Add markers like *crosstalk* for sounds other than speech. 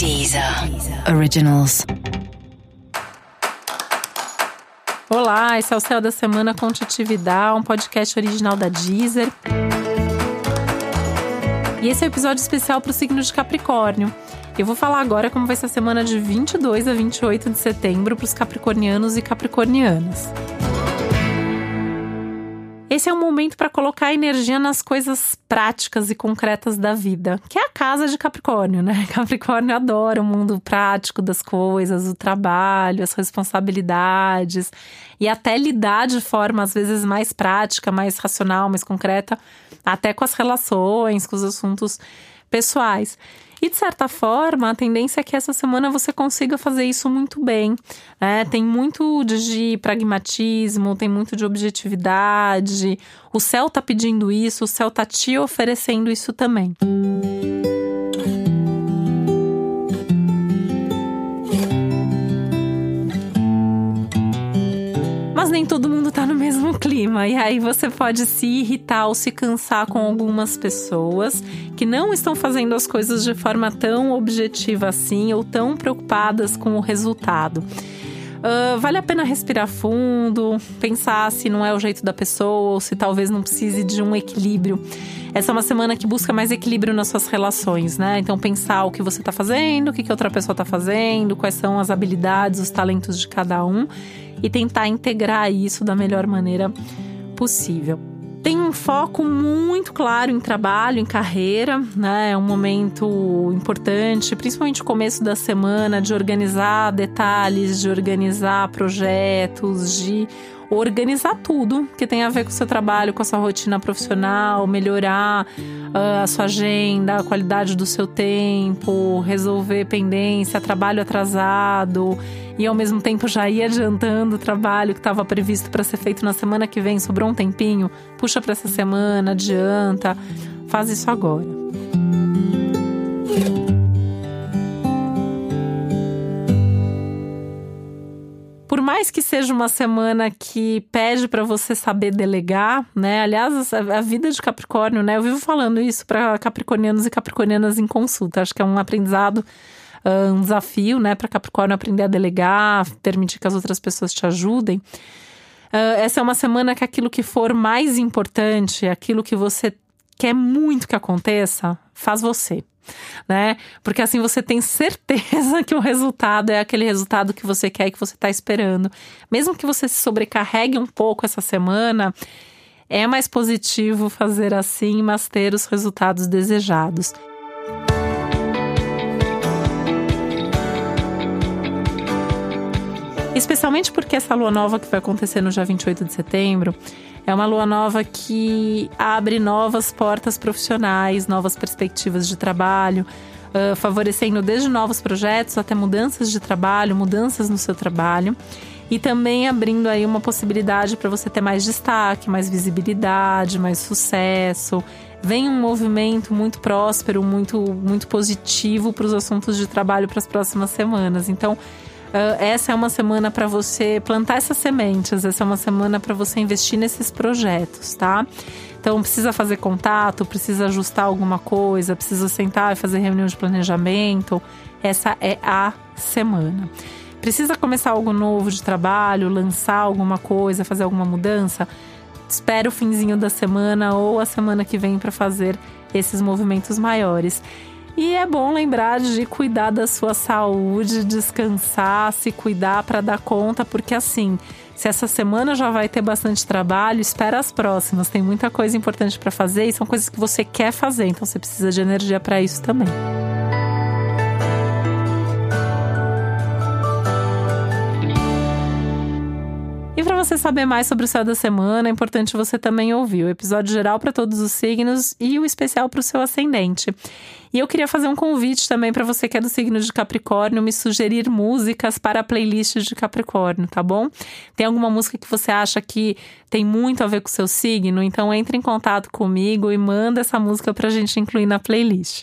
Deezer Originals. Olá, esse é o Céu da Semana com Titividade, um podcast original da Deezer. E esse é o um episódio especial para o signo de Capricórnio. Eu vou falar agora como vai ser a semana de 22 a 28 de setembro para os capricornianos e capricornianas. Esse é um momento para colocar energia nas coisas práticas e concretas da vida, que é a casa de Capricórnio, né? *laughs* Capricórnio adora o mundo prático das coisas, o trabalho, as responsabilidades e até lidar de forma às vezes mais prática, mais racional, mais concreta, até com as relações, com os assuntos pessoais. E de certa forma, a tendência é que essa semana você consiga fazer isso muito bem. Né? Tem muito de pragmatismo, tem muito de objetividade. O céu tá pedindo isso, o céu tá te oferecendo isso também. Mas nem todo mundo tá no mesmo *laughs* clima. E aí você pode se irritar ou se cansar com algumas pessoas que não estão fazendo as coisas de forma tão objetiva assim ou tão preocupadas com o resultado. Uh, vale a pena respirar fundo, pensar se não é o jeito da pessoa ou se talvez não precise de um equilíbrio. Essa é uma semana que busca mais equilíbrio nas suas relações, né? Então, pensar o que você está fazendo, o que, que outra pessoa está fazendo, quais são as habilidades, os talentos de cada um e tentar integrar isso da melhor maneira possível. Tem um foco muito claro em trabalho, em carreira, né? É um momento importante, principalmente o começo da semana, de organizar detalhes, de organizar projetos, de organizar tudo que tem a ver com o seu trabalho, com a sua rotina profissional, melhorar uh, a sua agenda, a qualidade do seu tempo, resolver pendência, trabalho atrasado e ao mesmo tempo já ir adiantando o trabalho que estava previsto para ser feito na semana que vem, sobrou um tempinho, puxa para essa semana, adianta, faz isso agora. Mais que seja uma semana que pede para você saber delegar, né? Aliás, a vida de Capricórnio, né? Eu vivo falando isso para capricornianos e capricornianas em consulta. Acho que é um aprendizado um desafio, né, para Capricórnio aprender a delegar, permitir que as outras pessoas te ajudem. Uh, essa é uma semana que aquilo que for mais importante, aquilo que você quer muito que aconteça, faz você. Né? Porque assim você tem certeza *laughs* que o resultado é aquele resultado que você quer e que você está esperando. Mesmo que você se sobrecarregue um pouco essa semana, é mais positivo fazer assim, mas ter os resultados desejados. Especialmente porque essa lua nova que vai acontecer no dia 28 de setembro é uma lua nova que abre novas portas profissionais, novas perspectivas de trabalho, uh, favorecendo desde novos projetos até mudanças de trabalho, mudanças no seu trabalho e também abrindo aí uma possibilidade para você ter mais destaque, mais visibilidade, mais sucesso. Vem um movimento muito próspero, muito muito positivo para os assuntos de trabalho para as próximas semanas. Então, essa é uma semana para você plantar essas sementes, essa é uma semana para você investir nesses projetos, tá? Então precisa fazer contato, precisa ajustar alguma coisa, precisa sentar e fazer reunião de planejamento. Essa é a semana. Precisa começar algo novo de trabalho, lançar alguma coisa, fazer alguma mudança? Espera o finzinho da semana ou a semana que vem para fazer esses movimentos maiores. E é bom lembrar de cuidar da sua saúde, descansar, se cuidar para dar conta, porque assim, se essa semana já vai ter bastante trabalho, espera as próximas. Tem muita coisa importante para fazer e são coisas que você quer fazer, então você precisa de energia para isso também. Você saber mais sobre o céu da semana, é importante você também ouvir o episódio geral para todos os signos e o especial para o seu ascendente. E eu queria fazer um convite também para você que é do signo de Capricórnio, me sugerir músicas para a playlist de Capricórnio, tá bom? Tem alguma música que você acha que tem muito a ver com o seu signo? Então entre em contato comigo e manda essa música para a gente incluir na playlist.